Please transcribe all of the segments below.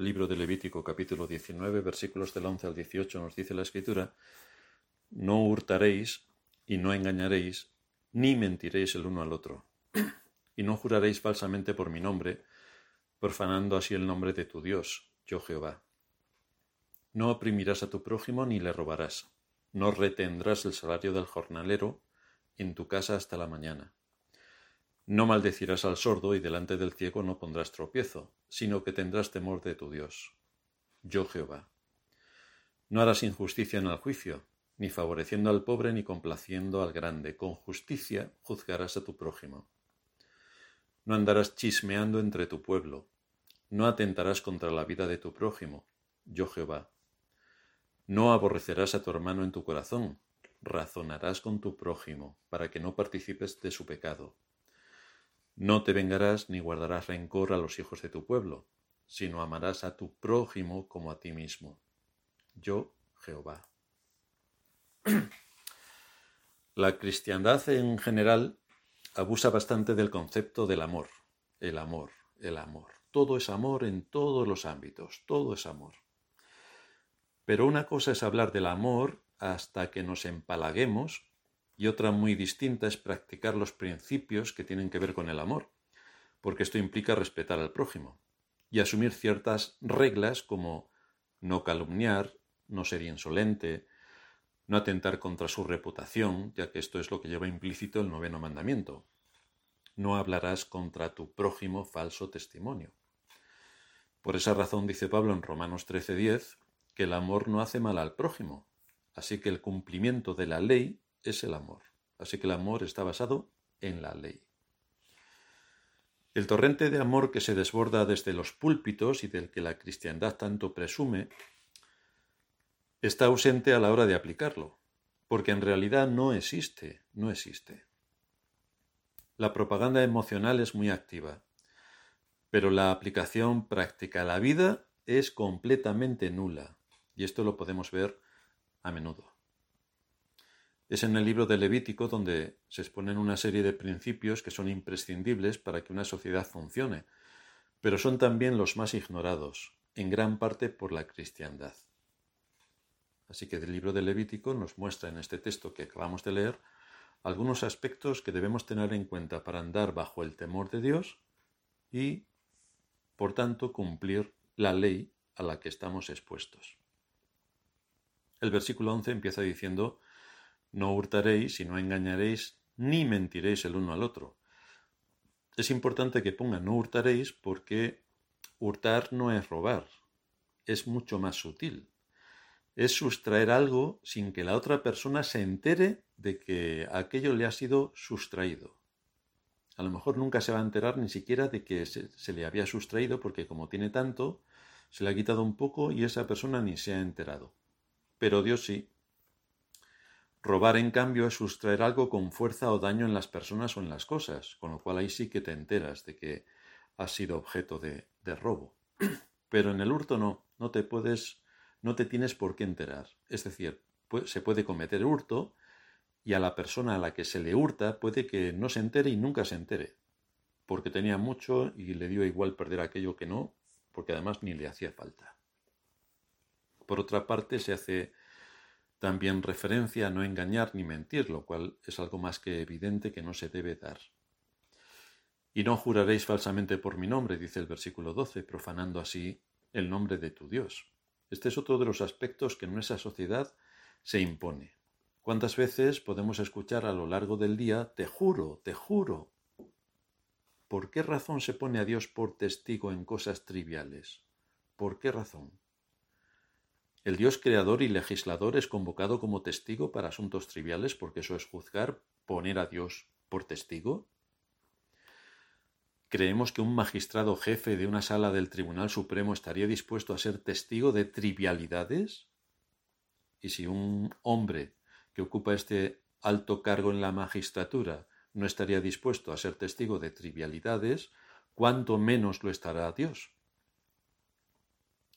libro de Levítico capítulo 19 versículos del 11 al 18 nos dice la escritura, no hurtaréis y no engañaréis, ni mentiréis el uno al otro, y no juraréis falsamente por mi nombre, profanando así el nombre de tu Dios, yo Jehová. No oprimirás a tu prójimo ni le robarás, no retendrás el salario del jornalero en tu casa hasta la mañana. No maldecirás al sordo y delante del ciego no pondrás tropiezo, sino que tendrás temor de tu Dios. Yo Jehová. No harás injusticia en el juicio, ni favoreciendo al pobre ni complaciendo al grande. Con justicia juzgarás a tu prójimo. No andarás chismeando entre tu pueblo. No atentarás contra la vida de tu prójimo. Yo Jehová. No aborrecerás a tu hermano en tu corazón. Razonarás con tu prójimo, para que no participes de su pecado. No te vengarás ni guardarás rencor a los hijos de tu pueblo, sino amarás a tu prójimo como a ti mismo. Yo, Jehová. La cristiandad en general abusa bastante del concepto del amor. El amor, el amor. Todo es amor en todos los ámbitos, todo es amor. Pero una cosa es hablar del amor hasta que nos empalaguemos y otra muy distinta es practicar los principios que tienen que ver con el amor, porque esto implica respetar al prójimo y asumir ciertas reglas como no calumniar, no ser insolente, no atentar contra su reputación, ya que esto es lo que lleva implícito el noveno mandamiento. No hablarás contra tu prójimo falso testimonio. Por esa razón dice Pablo en Romanos 13:10 que el amor no hace mal al prójimo, así que el cumplimiento de la ley es el amor. Así que el amor está basado en la ley. El torrente de amor que se desborda desde los púlpitos y del que la cristiandad tanto presume está ausente a la hora de aplicarlo, porque en realidad no existe, no existe. La propaganda emocional es muy activa, pero la aplicación práctica a la vida es completamente nula, y esto lo podemos ver a menudo. Es en el libro de Levítico donde se exponen una serie de principios que son imprescindibles para que una sociedad funcione, pero son también los más ignorados, en gran parte por la cristiandad. Así que el libro de Levítico nos muestra en este texto que acabamos de leer algunos aspectos que debemos tener en cuenta para andar bajo el temor de Dios y, por tanto, cumplir la ley a la que estamos expuestos. El versículo 11 empieza diciendo no hurtaréis y no engañaréis, ni mentiréis el uno al otro. Es importante que ponga no hurtaréis porque hurtar no es robar, es mucho más sutil. Es sustraer algo sin que la otra persona se entere de que aquello le ha sido sustraído. A lo mejor nunca se va a enterar ni siquiera de que se, se le había sustraído porque como tiene tanto, se le ha quitado un poco y esa persona ni se ha enterado. Pero Dios sí, Robar, en cambio, es sustraer algo con fuerza o daño en las personas o en las cosas, con lo cual ahí sí que te enteras de que has sido objeto de, de robo. Pero en el hurto no, no te puedes, no te tienes por qué enterar. Es decir, se puede cometer hurto y a la persona a la que se le hurta puede que no se entere y nunca se entere, porque tenía mucho y le dio igual perder aquello que no, porque además ni le hacía falta. Por otra parte, se hace también referencia a no engañar ni mentir, lo cual es algo más que evidente que no se debe dar. Y no juraréis falsamente por mi nombre, dice el versículo 12, profanando así el nombre de tu Dios. Este es otro de los aspectos que en nuestra sociedad se impone. ¿Cuántas veces podemos escuchar a lo largo del día, te juro, te juro? ¿Por qué razón se pone a Dios por testigo en cosas triviales? ¿Por qué razón? El Dios creador y legislador es convocado como testigo para asuntos triviales porque eso es juzgar, poner a Dios por testigo. ¿Creemos que un magistrado jefe de una sala del Tribunal Supremo estaría dispuesto a ser testigo de trivialidades? Y si un hombre que ocupa este alto cargo en la magistratura no estaría dispuesto a ser testigo de trivialidades, ¿cuánto menos lo estará Dios?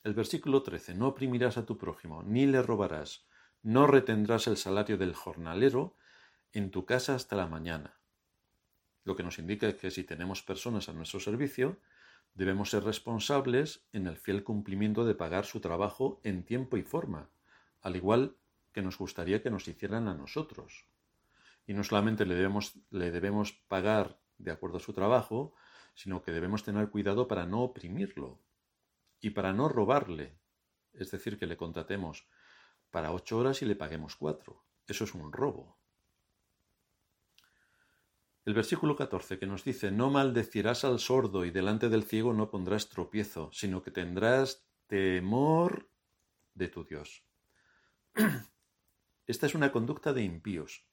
El versículo 13, no oprimirás a tu prójimo, ni le robarás, no retendrás el salario del jornalero en tu casa hasta la mañana. Lo que nos indica es que si tenemos personas a nuestro servicio, Debemos ser responsables en el fiel cumplimiento de pagar su trabajo en tiempo y forma, al igual que nos gustaría que nos hicieran a nosotros. Y no solamente le debemos, le debemos pagar de acuerdo a su trabajo, sino que debemos tener cuidado para no oprimirlo y para no robarle. Es decir, que le contratemos para ocho horas y le paguemos cuatro. Eso es un robo. El versículo 14 que nos dice, no maldecirás al sordo y delante del ciego no pondrás tropiezo, sino que tendrás temor de tu Dios. Esta es una conducta de impíos.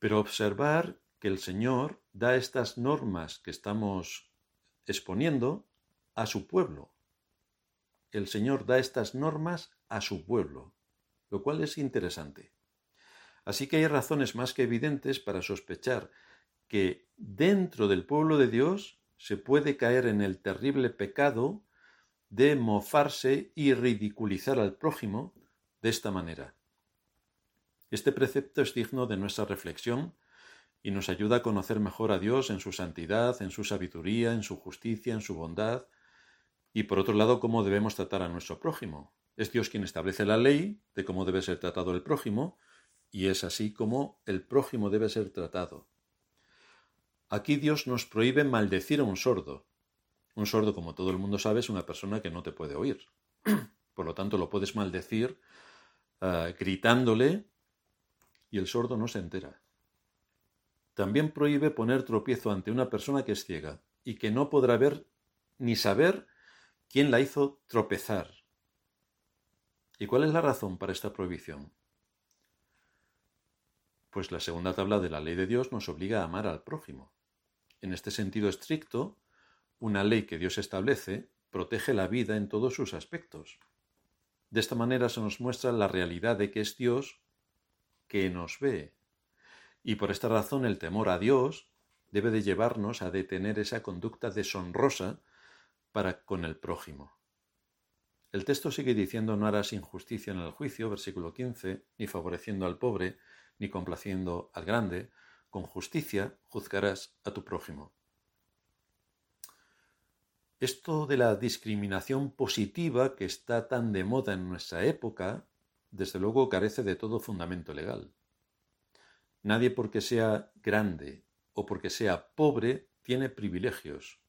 Pero observar que el Señor da estas normas que estamos exponiendo a su pueblo. El Señor da estas normas a su pueblo, lo cual es interesante. Así que hay razones más que evidentes para sospechar que dentro del pueblo de Dios se puede caer en el terrible pecado de mofarse y ridiculizar al prójimo de esta manera. Este precepto es digno de nuestra reflexión y nos ayuda a conocer mejor a Dios en su santidad, en su sabiduría, en su justicia, en su bondad, y por otro lado cómo debemos tratar a nuestro prójimo. Es Dios quien establece la ley de cómo debe ser tratado el prójimo, y es así como el prójimo debe ser tratado. Aquí Dios nos prohíbe maldecir a un sordo. Un sordo, como todo el mundo sabe, es una persona que no te puede oír. Por lo tanto, lo puedes maldecir ah, gritándole y el sordo no se entera. También prohíbe poner tropiezo ante una persona que es ciega y que no podrá ver ni saber quién la hizo tropezar. ¿Y cuál es la razón para esta prohibición? Pues la segunda tabla de la ley de Dios nos obliga a amar al prójimo. En este sentido estricto, una ley que Dios establece protege la vida en todos sus aspectos. De esta manera se nos muestra la realidad de que es Dios que nos ve. Y por esta razón el temor a Dios debe de llevarnos a detener esa conducta deshonrosa para con el prójimo. El texto sigue diciendo no harás injusticia en el juicio, versículo 15, ni favoreciendo al pobre, ni complaciendo al grande, con justicia juzgarás a tu prójimo. Esto de la discriminación positiva que está tan de moda en nuestra época, desde luego carece de todo fundamento legal. Nadie porque sea grande o porque sea pobre tiene privilegios.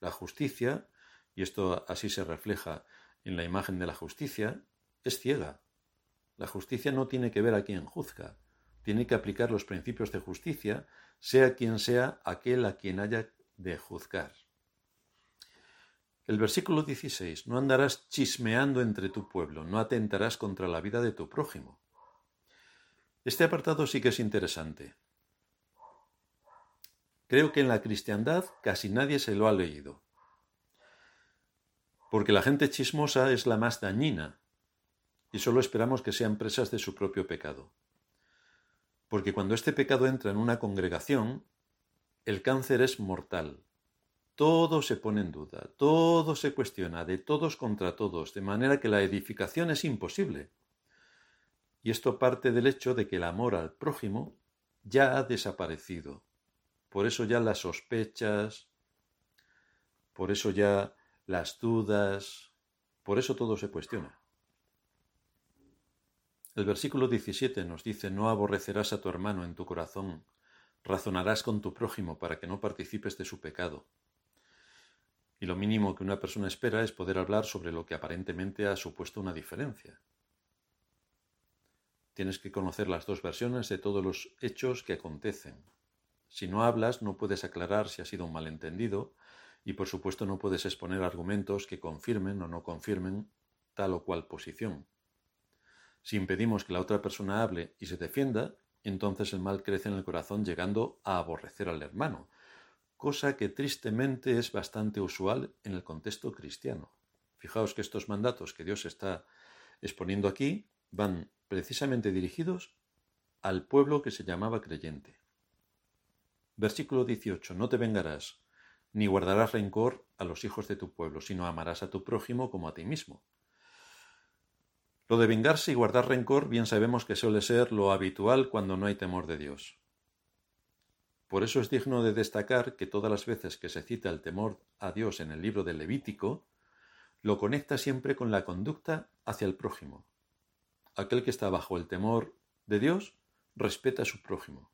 La justicia, y esto así se refleja en la imagen de la justicia, es ciega. La justicia no tiene que ver a quien juzga, tiene que aplicar los principios de justicia, sea quien sea aquel a quien haya de juzgar. El versículo 16, no andarás chismeando entre tu pueblo, no atentarás contra la vida de tu prójimo. Este apartado sí que es interesante. Creo que en la cristiandad casi nadie se lo ha leído. Porque la gente chismosa es la más dañina y solo esperamos que sean presas de su propio pecado. Porque cuando este pecado entra en una congregación, el cáncer es mortal. Todo se pone en duda, todo se cuestiona, de todos contra todos, de manera que la edificación es imposible. Y esto parte del hecho de que el amor al prójimo ya ha desaparecido. Por eso ya las sospechas, por eso ya las dudas, por eso todo se cuestiona. El versículo 17 nos dice, no aborrecerás a tu hermano en tu corazón, razonarás con tu prójimo para que no participes de su pecado. Y lo mínimo que una persona espera es poder hablar sobre lo que aparentemente ha supuesto una diferencia. Tienes que conocer las dos versiones de todos los hechos que acontecen. Si no hablas, no puedes aclarar si ha sido un malentendido y por supuesto no puedes exponer argumentos que confirmen o no confirmen tal o cual posición. Si impedimos que la otra persona hable y se defienda, entonces el mal crece en el corazón llegando a aborrecer al hermano, cosa que tristemente es bastante usual en el contexto cristiano. Fijaos que estos mandatos que Dios está exponiendo aquí van precisamente dirigidos al pueblo que se llamaba creyente. Versículo 18. No te vengarás, ni guardarás rencor a los hijos de tu pueblo, sino amarás a tu prójimo como a ti mismo. Lo de vengarse y guardar rencor bien sabemos que suele ser lo habitual cuando no hay temor de Dios. Por eso es digno de destacar que todas las veces que se cita el temor a Dios en el libro del Levítico, lo conecta siempre con la conducta hacia el prójimo. Aquel que está bajo el temor de Dios respeta a su prójimo.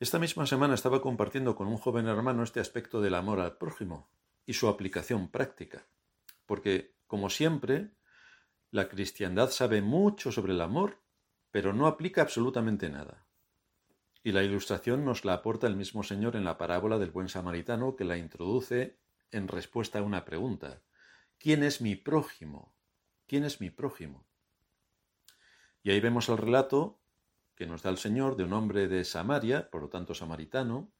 Esta misma semana estaba compartiendo con un joven hermano este aspecto del amor al prójimo y su aplicación práctica, porque, como siempre, la cristiandad sabe mucho sobre el amor, pero no aplica absolutamente nada. Y la ilustración nos la aporta el mismo Señor en la parábola del buen samaritano que la introduce en respuesta a una pregunta. ¿Quién es mi prójimo? ¿Quién es mi prójimo? Y ahí vemos el relato que nos da el Señor de un hombre de Samaria, por lo tanto samaritano,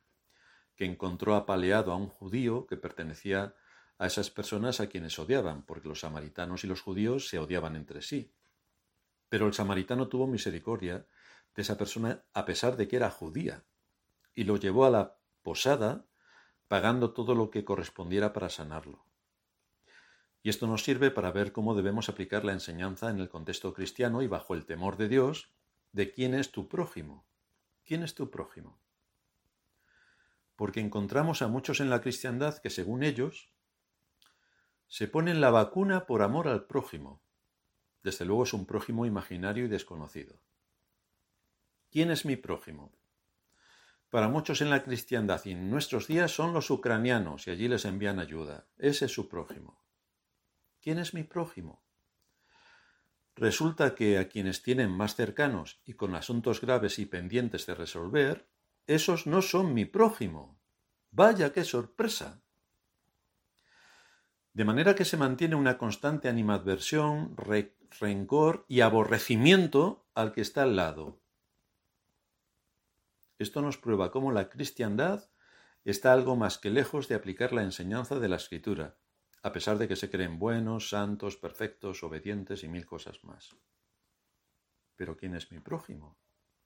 que encontró apaleado a un judío que pertenecía a esas personas a quienes odiaban, porque los samaritanos y los judíos se odiaban entre sí. Pero el samaritano tuvo misericordia de esa persona a pesar de que era judía, y lo llevó a la posada pagando todo lo que correspondiera para sanarlo. Y esto nos sirve para ver cómo debemos aplicar la enseñanza en el contexto cristiano y bajo el temor de Dios, de quién es tu prójimo. ¿Quién es tu prójimo? Porque encontramos a muchos en la cristiandad que, según ellos, se ponen la vacuna por amor al prójimo. Desde luego es un prójimo imaginario y desconocido. ¿Quién es mi prójimo? Para muchos en la cristiandad y en nuestros días son los ucranianos y allí les envían ayuda. Ese es su prójimo. ¿Quién es mi prójimo? Resulta que a quienes tienen más cercanos y con asuntos graves y pendientes de resolver, esos no son mi prójimo. Vaya qué sorpresa. De manera que se mantiene una constante animadversión, rencor y aborrecimiento al que está al lado. Esto nos prueba cómo la cristiandad está algo más que lejos de aplicar la enseñanza de la escritura, a pesar de que se creen buenos, santos, perfectos, obedientes y mil cosas más. Pero ¿quién es mi prójimo?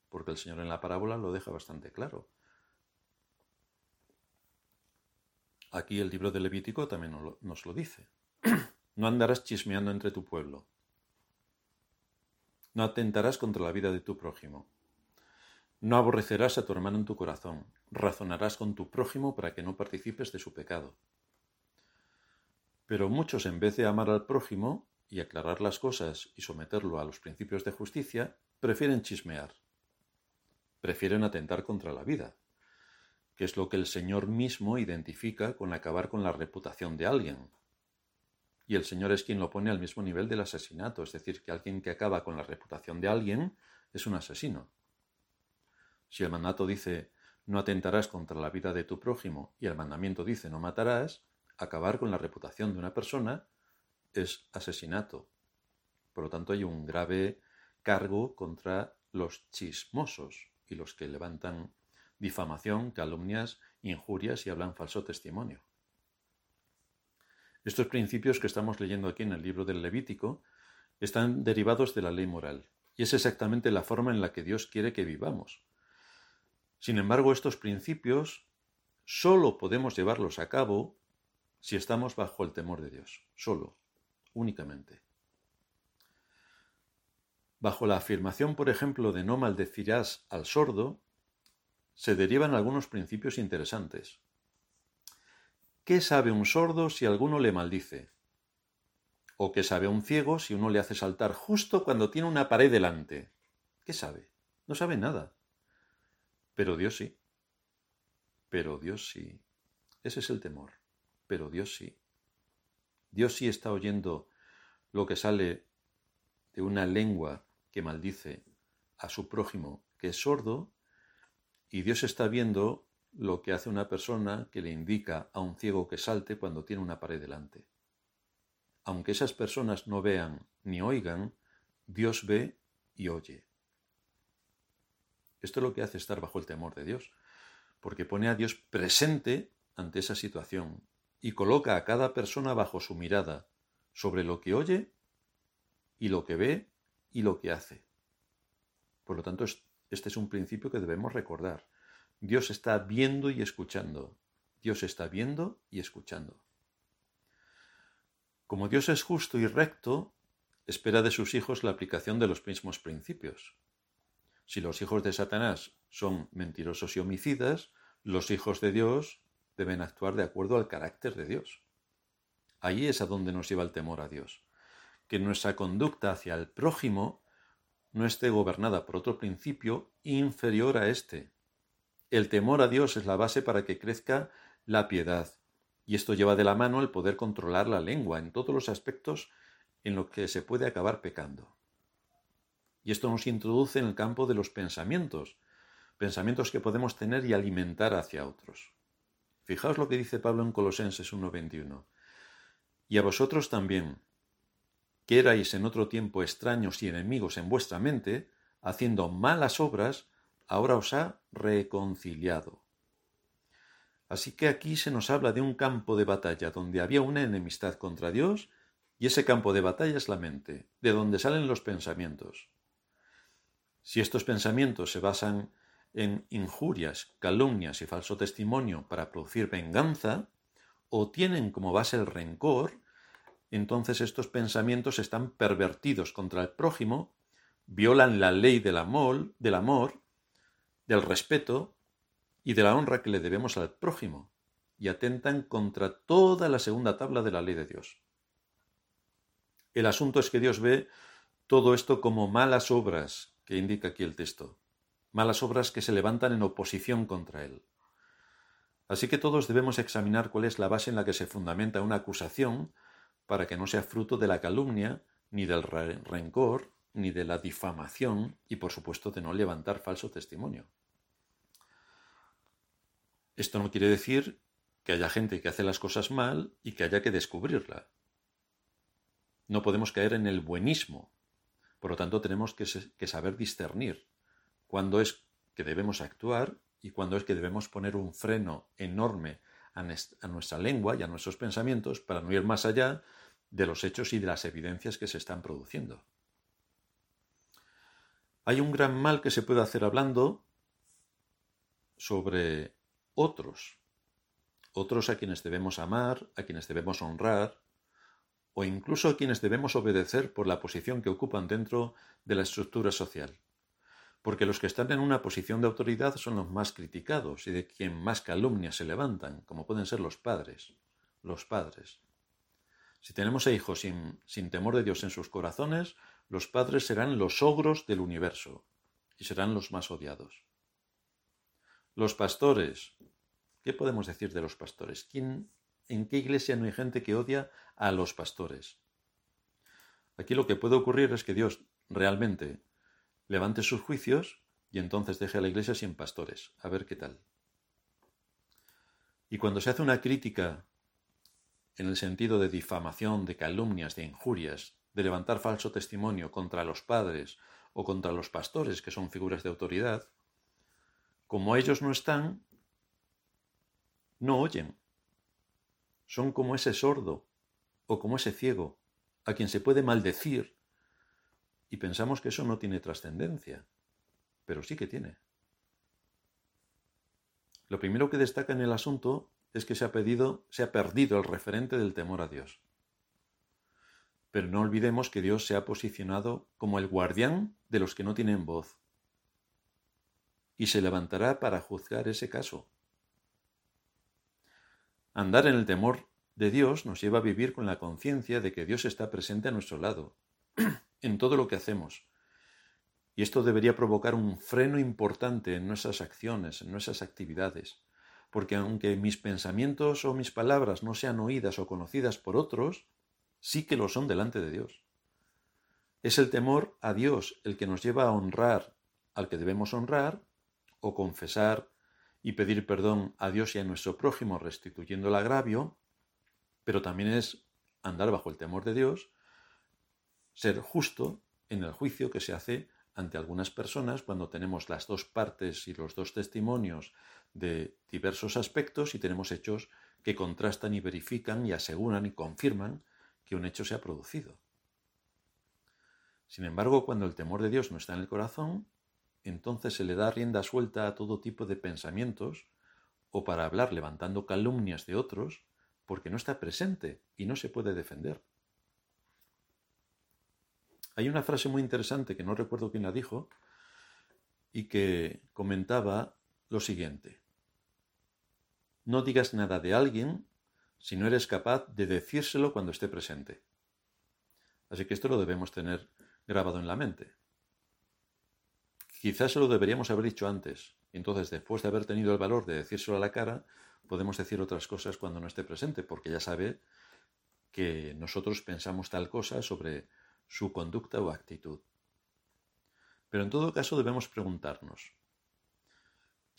Porque el Señor en la parábola lo deja bastante claro. Aquí el libro de Levítico también nos lo dice. No andarás chismeando entre tu pueblo. No atentarás contra la vida de tu prójimo. No aborrecerás a tu hermano en tu corazón. Razonarás con tu prójimo para que no participes de su pecado. Pero muchos, en vez de amar al prójimo y aclarar las cosas y someterlo a los principios de justicia, prefieren chismear. Prefieren atentar contra la vida, que es lo que el Señor mismo identifica con acabar con la reputación de alguien. Y el Señor es quien lo pone al mismo nivel del asesinato, es decir, que alguien que acaba con la reputación de alguien es un asesino. Si el mandato dice no atentarás contra la vida de tu prójimo y el mandamiento dice no matarás, acabar con la reputación de una persona es asesinato. Por lo tanto, hay un grave cargo contra los chismosos y los que levantan difamación, calumnias, injurias y hablan falso testimonio. Estos principios que estamos leyendo aquí en el libro del Levítico están derivados de la ley moral, y es exactamente la forma en la que Dios quiere que vivamos. Sin embargo, estos principios sólo podemos llevarlos a cabo si estamos bajo el temor de Dios, solo, únicamente. Bajo la afirmación, por ejemplo, de no maldecirás al sordo, se derivan algunos principios interesantes. ¿Qué sabe un sordo si alguno le maldice? ¿O qué sabe un ciego si uno le hace saltar justo cuando tiene una pared delante? ¿Qué sabe? No sabe nada. Pero Dios sí. Pero Dios sí. Ese es el temor pero Dios sí. Dios sí está oyendo lo que sale de una lengua que maldice a su prójimo que es sordo, y Dios está viendo lo que hace una persona que le indica a un ciego que salte cuando tiene una pared delante. Aunque esas personas no vean ni oigan, Dios ve y oye. Esto es lo que hace estar bajo el temor de Dios, porque pone a Dios presente ante esa situación y coloca a cada persona bajo su mirada sobre lo que oye y lo que ve y lo que hace. Por lo tanto, este es un principio que debemos recordar. Dios está viendo y escuchando. Dios está viendo y escuchando. Como Dios es justo y recto, espera de sus hijos la aplicación de los mismos principios. Si los hijos de Satanás son mentirosos y homicidas, los hijos de Dios deben actuar de acuerdo al carácter de Dios. Ahí es a donde nos lleva el temor a Dios. Que nuestra conducta hacia el prójimo no esté gobernada por otro principio inferior a éste. El temor a Dios es la base para que crezca la piedad, y esto lleva de la mano el poder controlar la lengua en todos los aspectos en los que se puede acabar pecando. Y esto nos introduce en el campo de los pensamientos, pensamientos que podemos tener y alimentar hacia otros. Fijaos lo que dice Pablo en Colosenses 1.21. Y a vosotros también, que erais en otro tiempo extraños y enemigos en vuestra mente, haciendo malas obras, ahora os ha reconciliado. Así que aquí se nos habla de un campo de batalla donde había una enemistad contra Dios y ese campo de batalla es la mente, de donde salen los pensamientos. Si estos pensamientos se basan en injurias, calumnias y falso testimonio para producir venganza, o tienen como base el rencor, entonces estos pensamientos están pervertidos contra el prójimo, violan la ley del amor, del respeto y de la honra que le debemos al prójimo, y atentan contra toda la segunda tabla de la ley de Dios. El asunto es que Dios ve todo esto como malas obras, que indica aquí el texto, malas obras que se levantan en oposición contra Él. Así que todos debemos examinar cuál es la base en la que se fundamenta una acusación para que no sea fruto de la calumnia, ni del rencor, ni de la difamación y por supuesto de no levantar falso testimonio. Esto no quiere decir que haya gente que hace las cosas mal y que haya que descubrirla. No podemos caer en el buenismo. Por lo tanto, tenemos que, saber discernir cuándo es que debemos actuar y cuándo es que debemos poner un freno enorme a, nuestra lengua y a nuestros pensamientos para no ir más allá de los hechos y de las evidencias que se están produciendo. Hay un gran mal que se puede hacer hablando sobre otros, otros a quienes debemos amar, a quienes debemos honrar, o incluso a quienes debemos obedecer por la posición que ocupan dentro de la estructura social. Porque los que están en una posición de autoridad son los más criticados y de quien más calumnias se levantan, como pueden ser los padres. Los padres. Si tenemos a hijos sin, sin temor de Dios en sus corazones, los padres serán los ogros del universo y serán los más odiados. Los pastores. ¿Qué podemos decir de los pastores? ¿Quién ¿En qué iglesia no hay gente que odia a los pastores? Aquí lo que puede ocurrir es que Dios realmente levante sus juicios y entonces deje a la iglesia sin pastores. A ver qué tal. Y cuando se hace una crítica en el sentido de difamación, de calumnias, de injurias, de levantar falso testimonio contra los padres o contra los pastores, que son figuras de autoridad, como ellos no están, no oyen son como ese sordo o como ese ciego, a quien se puede maldecir, y pensamos que eso no tiene trascendencia, pero sí que tiene. Lo primero que destaca en el asunto es que se ha, perdido el referente del temor a Dios. Pero no olvidemos que Dios se ha posicionado como el guardián de los que no tienen voz, y se levantará para juzgar ese caso. Andar en el temor de Dios nos lleva a vivir con la conciencia de que Dios está presente a nuestro lado, en todo lo que hacemos. Y esto debería provocar un freno importante en nuestras acciones, en nuestras actividades, porque aunque mis pensamientos o mis palabras no sean oídas o conocidas por otros, sí que lo son delante de Dios. Es el temor a Dios el que nos lleva a honrar al que debemos honrar, o confesar y pedir perdón a Dios y a nuestro prójimo restituyendo el agravio, pero también es andar bajo el temor de Dios, ser justo en el juicio que se hace ante algunas personas cuando tenemos las dos partes y los dos testimonios de diversos aspectos y tenemos hechos que contrastan y verifican y aseguran y confirman que un hecho se ha producido. Sin embargo, cuando el temor de Dios no está en el corazón, entonces se le da rienda suelta a todo tipo de pensamientos, o para hablar levantando calumnias de otros, porque no está presente y no se puede defender. Hay una frase muy interesante que no recuerdo quién la dijo, y que comentaba lo siguiente. No digas nada de alguien si no eres capaz de decírselo cuando esté presente. Así que esto lo debemos tener grabado en la mente. Quizás se lo deberíamos haber dicho antes. Entonces, después de haber tenido el valor de decírselo a la cara, podemos decir otras cosas cuando no esté presente, porque ya sabe que nosotros pensamos tal cosa sobre su conducta o actitud. Pero en todo caso debemos preguntarnos,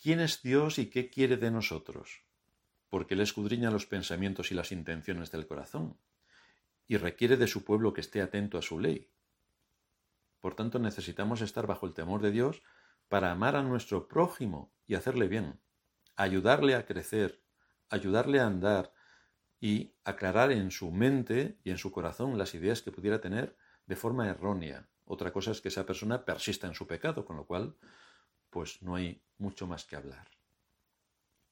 ¿quién es Dios y qué quiere de nosotros? Porque Él escudriña los pensamientos y las intenciones del corazón, y requiere de su pueblo que esté atento a su ley. Por tanto, necesitamos estar bajo el temor de Dios para amar a nuestro prójimo y hacerle bien, ayudarle a crecer, ayudarle a andar y aclarar en su mente y en su corazón las ideas que pudiera tener de forma errónea. Otra cosa es que esa persona persista en su pecado, con lo cual, pues no hay mucho más que hablar.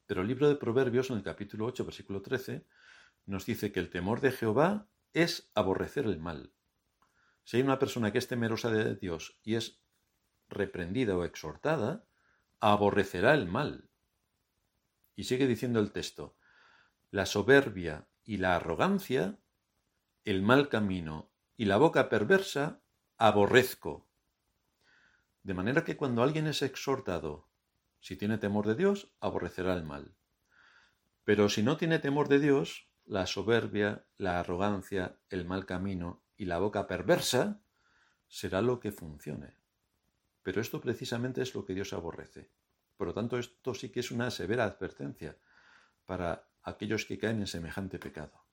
Pero el libro de Proverbios, en el capítulo 8, versículo 13, nos dice que el temor de Jehová es aborrecer el mal. Si hay una persona que es temerosa de Dios y es reprendida o exhortada, aborrecerá el mal. Y sigue diciendo el texto, la soberbia y la arrogancia, el mal camino y la boca perversa, aborrezco. De manera que cuando alguien es exhortado, si tiene temor de Dios, aborrecerá el mal. Pero si no tiene temor de Dios, la soberbia, la arrogancia, el mal camino y la boca perversa será lo que funcione. Pero esto precisamente es lo que Dios aborrece. Por lo tanto, esto sí que es una severa advertencia para aquellos que caen en semejante pecado.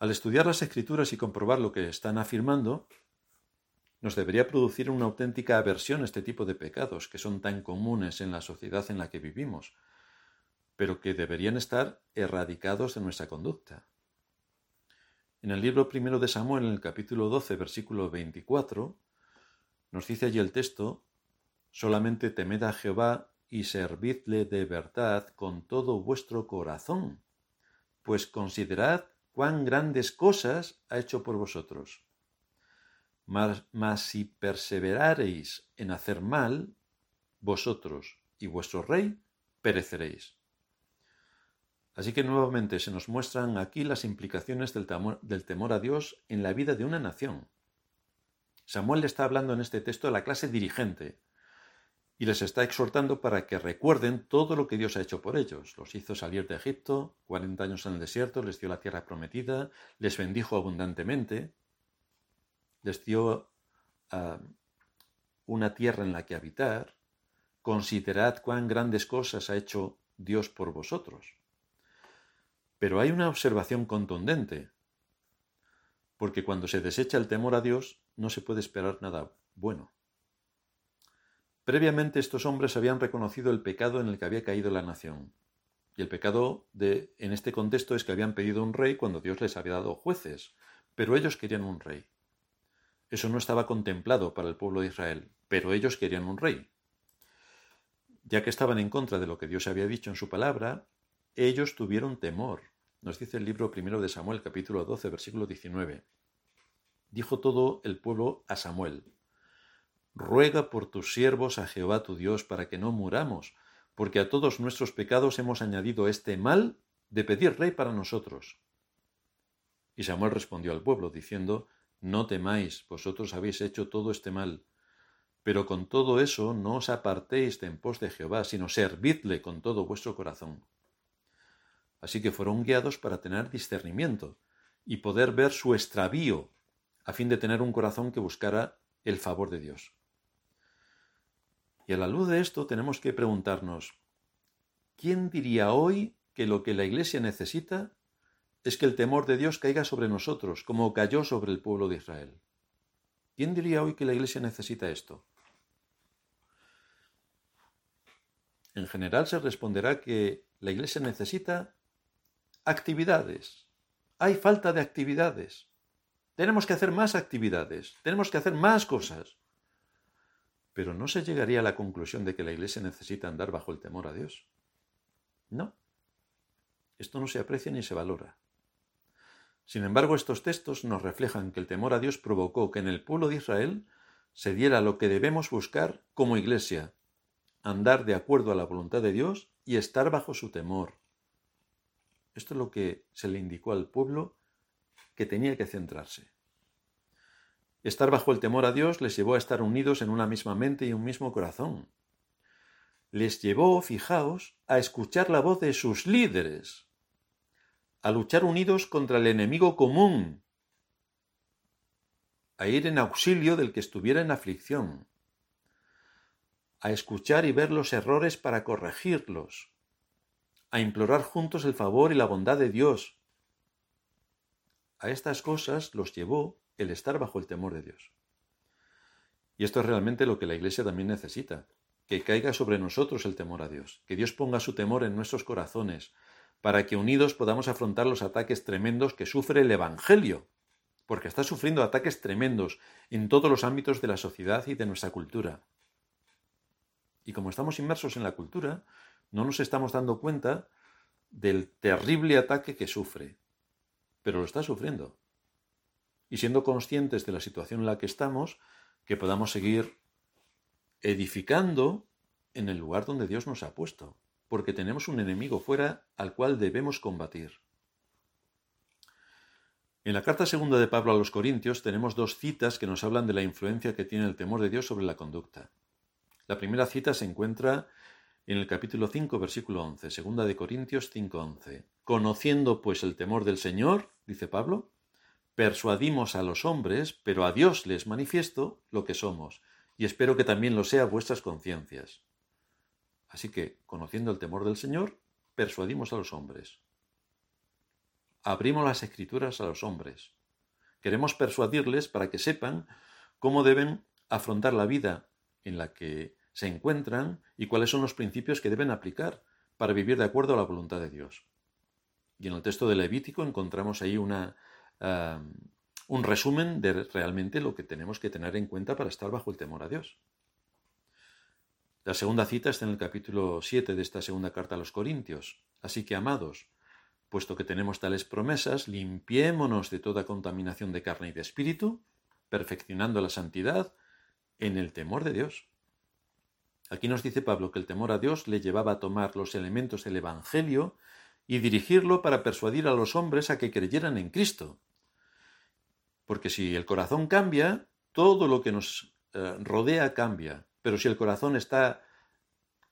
Al estudiar las escrituras y comprobar lo que están afirmando, nos debería producir una auténtica aversión a este tipo de pecados que son tan comunes en la sociedad en la que vivimos, pero que deberían estar erradicados de nuestra conducta. En el libro primero de Samuel, en el capítulo 12, versículo 24, nos dice allí el texto, solamente temed a Jehová y servidle de verdad con todo vuestro corazón, pues considerad cuán grandes cosas ha hecho por vosotros. Mas, si perseverareis en hacer mal, vosotros y vuestro rey pereceréis. Así que nuevamente se nos muestran aquí las implicaciones del del temor a Dios en la vida de una nación. Samuel le está hablando en este texto a la clase dirigente, y les está exhortando para que recuerden todo lo que Dios ha hecho por ellos. Los hizo salir de Egipto, 40 años en el desierto, les dio la tierra prometida, les bendijo abundantemente, les dio una tierra en la que habitar. Considerad cuán grandes cosas ha hecho Dios por vosotros. Pero hay una observación contundente, porque cuando se desecha el temor a Dios no se puede esperar nada bueno. Previamente estos hombres habían reconocido el pecado en el que había caído la nación. Y el pecado de, en este contexto es que habían pedido un rey cuando Dios les había dado jueces, pero ellos querían un rey. Eso no estaba contemplado para el pueblo de Israel, pero ellos querían un rey. Ya que estaban en contra de lo que Dios había dicho en su palabra, ellos tuvieron temor. Nos dice el libro primero de Samuel, capítulo 12, versículo 19. Dijo todo el pueblo a Samuel, ruega por tus siervos a Jehová tu Dios para que no muramos, porque a todos nuestros pecados hemos añadido este mal de pedir rey para nosotros. Y Samuel respondió al pueblo, diciendo, No temáis, vosotros habéis hecho todo este mal, pero con todo eso no os apartéis de en pos de Jehová, sino servidle con todo vuestro corazón. Así que fueron guiados para tener discernimiento y poder ver su extravío, a fin de tener un corazón que buscara el favor de Dios. Y a la luz de esto tenemos que preguntarnos, ¿quién diría hoy que lo que la Iglesia necesita es que el temor de Dios caiga sobre nosotros, como cayó sobre el pueblo de Israel? ¿Quién diría hoy que la Iglesia necesita esto? En general se responderá que la Iglesia necesita actividades. Hay falta de actividades. Tenemos que hacer más actividades, tenemos que hacer más cosas. Pero no se llegaría a la conclusión de que la Iglesia necesita andar bajo el temor a Dios. No. Esto no se aprecia ni se valora. Sin embargo, estos textos nos reflejan que el temor a Dios provocó que en el pueblo de Israel se diera lo que debemos buscar como iglesia, andar de acuerdo a la voluntad de Dios y estar bajo su temor. Esto es lo que se le indicó al pueblo que tenía que centrarse. Estar bajo el temor a Dios les llevó a estar unidos en una misma mente y un mismo corazón. Les llevó, fijaos, a escuchar la voz de sus líderes, a luchar unidos contra el enemigo común, a ir en auxilio del que estuviera en aflicción, a escuchar y ver los errores para corregirlos, a implorar juntos el favor y la bondad de Dios. A estas cosas los llevó el estar bajo el temor de Dios. Y esto es realmente lo que la Iglesia también necesita, que caiga sobre nosotros el temor a Dios, que Dios ponga su temor en nuestros corazones, para que unidos podamos afrontar los ataques tremendos que sufre el Evangelio, porque está sufriendo ataques tremendos en todos los ámbitos de la sociedad y de nuestra cultura. Y como estamos inmersos en la cultura, no nos estamos dando cuenta del terrible ataque que sufre, pero lo está sufriendo y siendo conscientes de la situación en la que estamos, que podamos seguir edificando en el lugar donde Dios nos ha puesto, porque tenemos un enemigo fuera al cual debemos combatir. En la carta segunda de Pablo a los Corintios tenemos dos citas que nos hablan de la influencia que tiene el temor de Dios sobre la conducta. La primera cita se encuentra en el capítulo 5, versículo 11, segunda de Corintios 5:11. Conociendo pues el temor del Señor, dice Pablo, persuadimos a los hombres, pero a Dios les manifiesto lo que somos, y espero que también lo sea vuestras conciencias. Así que, conociendo el temor del Señor, persuadimos a los hombres. Abrimos las escrituras a los hombres. Queremos persuadirles para que sepan cómo deben afrontar la vida en la que se encuentran y cuáles son los principios que deben aplicar para vivir de acuerdo a la voluntad de Dios. Y en el texto de Levítico encontramos ahí una un resumen de realmente lo que tenemos que tener en cuenta para estar bajo el temor a Dios. La segunda cita está en el capítulo 7 de esta segunda carta a los Corintios. Así que, amados, puesto que tenemos tales promesas, limpiémonos de toda contaminación de carne y de espíritu, perfeccionando la santidad en el temor de Dios. Aquí nos dice Pablo que el temor a Dios le llevaba a tomar los elementos del Evangelio y dirigirlo para persuadir a los hombres a que creyeran en Cristo. Porque si el corazón cambia, todo lo que nos eh, rodea cambia. Pero si el corazón está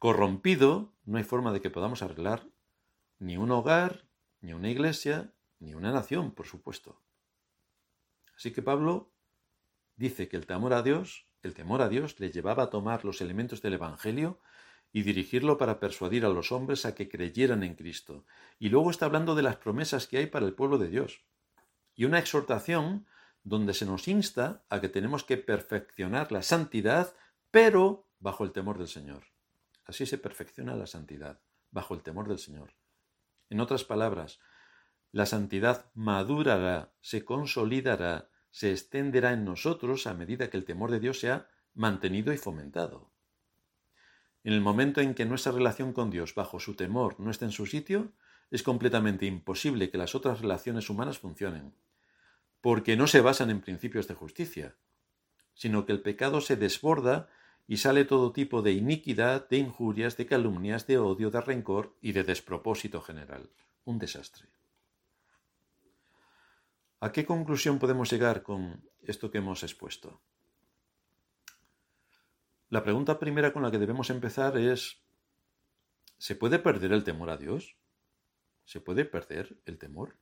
corrompido, no hay forma de que podamos arreglar ni un hogar, ni una iglesia, ni una nación, por supuesto. Así que Pablo dice que el temor a Dios, el temor a Dios le llevaba a tomar los elementos del Evangelio y dirigirlo para persuadir a los hombres a que creyeran en Cristo. Y luego está hablando de las promesas que hay para el pueblo de Dios. Y una exhortación donde se nos insta a que tenemos que perfeccionar la santidad, pero bajo el temor del Señor. Así se perfecciona la santidad, bajo el temor del Señor. En otras palabras, la santidad madurará, se consolidará, se extenderá en nosotros a medida que el temor de Dios sea mantenido y fomentado. En el momento en que nuestra relación con Dios bajo su temor no esté en su sitio, es completamente imposible que las otras relaciones humanas funcionen porque no se basan en principios de justicia, sino que el pecado se desborda y sale todo tipo de iniquidad, de injurias, de calumnias, de odio, de rencor y de despropósito general. Un desastre. ¿A qué conclusión podemos llegar con esto que hemos expuesto? La pregunta primera con la que debemos empezar es, ¿se puede perder el temor a Dios? ¿Se puede perder el temor?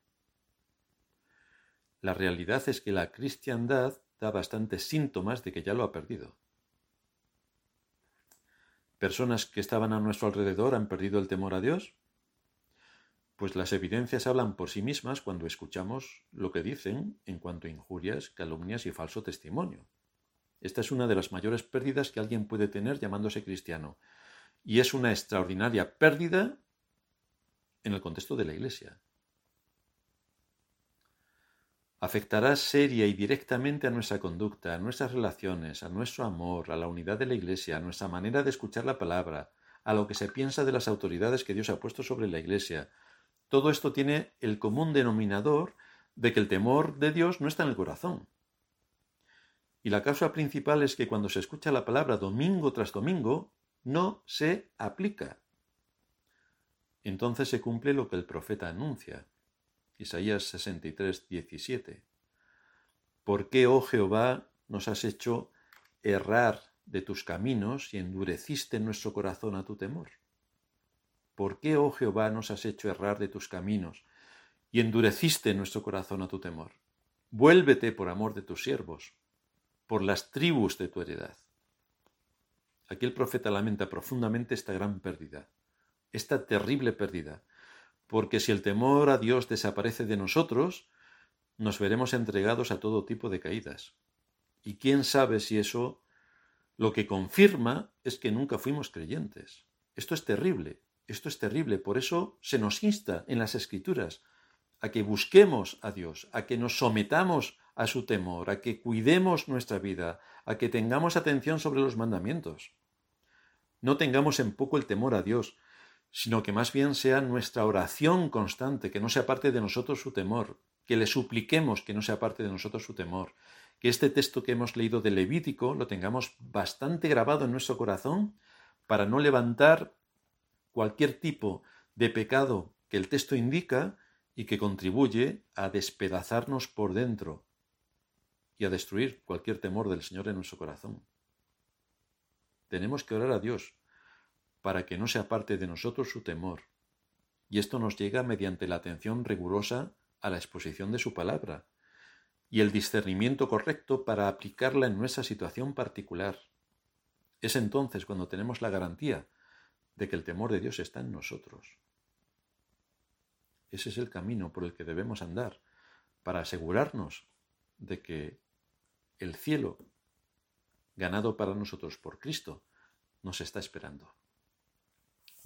La realidad es que la cristiandad da bastantes síntomas de que ya lo ha perdido. ¿Personas que estaban a nuestro alrededor han perdido el temor a Dios? Pues las evidencias hablan por sí mismas cuando escuchamos lo que dicen en cuanto a injurias, calumnias y falso testimonio. Esta es una de las mayores pérdidas que alguien puede tener llamándose cristiano. Y es una extraordinaria pérdida en el contexto de la Iglesia afectará seria y directamente a nuestra conducta, a nuestras relaciones, a nuestro amor, a la unidad de la Iglesia, a nuestra manera de escuchar la palabra, a lo que se piensa de las autoridades que Dios ha puesto sobre la Iglesia. Todo esto tiene el común denominador de que el temor de Dios no está en el corazón. Y la causa principal es que cuando se escucha la palabra domingo tras domingo, no se aplica. Entonces se cumple lo que el profeta anuncia. Isaías 63, 17. ¿Por qué, oh Jehová, nos has hecho errar de tus caminos y endureciste nuestro corazón a tu temor? ¿Por qué, oh Jehová, nos has hecho errar de tus caminos y endureciste nuestro corazón a tu temor? Vuélvete por amor de tus siervos, por las tribus de tu heredad. Aquí el profeta lamenta profundamente esta gran pérdida, esta terrible pérdida, porque si el temor a Dios desaparece de nosotros, nos veremos entregados a todo tipo de caídas. Y quién sabe si eso lo que confirma es que nunca fuimos creyentes. Esto es terrible, esto es terrible, por eso se nos insta en las escrituras a que busquemos a Dios, a que nos sometamos a su temor, a que cuidemos nuestra vida, a que tengamos atención sobre los mandamientos. No tengamos en poco el temor a Dios, sino que más bien sea nuestra oración constante, que no sea parte de nosotros su temor, que le supliquemos que no sea parte de nosotros su temor, que este texto que hemos leído de Levítico lo tengamos bastante grabado en nuestro corazón para no levantar cualquier tipo de pecado que el texto indica y que contribuye a despedazarnos por dentro y a destruir cualquier temor del Señor en nuestro corazón. Tenemos que orar a Dios para que no sea parte de nosotros su temor, y esto nos llega mediante la atención rigurosa a la exposición de su palabra y el discernimiento correcto para aplicarla en nuestra situación particular. Es entonces cuando tenemos la garantía de que el temor de Dios está en nosotros. Ese es el camino por el que debemos andar para asegurarnos de que el cielo, ganado para nosotros por Cristo, nos está esperando.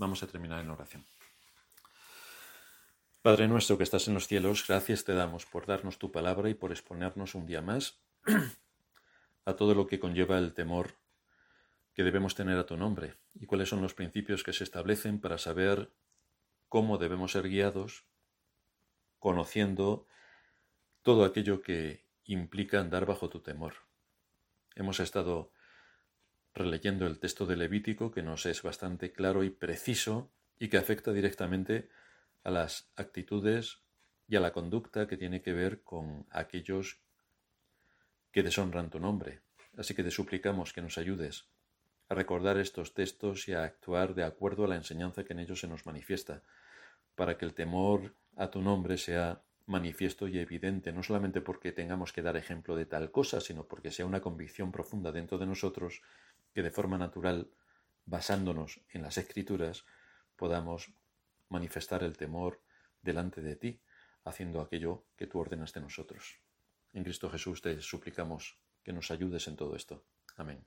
Vamos a terminar en oración. Padre nuestro que estás en los cielos, gracias te damos por darnos tu palabra y por exponernos un día más a todo lo que conlleva el temor que debemos tener a tu nombre y cuáles son los principios que se establecen para saber cómo debemos ser guiados, conociendo todo aquello que implica andar bajo tu temor. Hemos estado releyendo el texto de Levítico que nos es bastante claro y preciso y que afecta directamente a las actitudes y a la conducta que tiene que ver con aquellos que deshonran tu nombre. Así que te suplicamos que nos ayudes a recordar estos textos y a actuar de acuerdo a la enseñanza que en ellos se nos manifiesta, para que el temor a tu nombre sea manifiesto y evidente, no solamente porque tengamos que dar ejemplo de tal cosa, sino porque sea una convicción profunda dentro de nosotros que de forma natural, basándonos en las escrituras, podamos manifestar el temor delante de ti, haciendo aquello que tú ordenas de nosotros. En Cristo Jesús te suplicamos que nos ayudes en todo esto. Amén.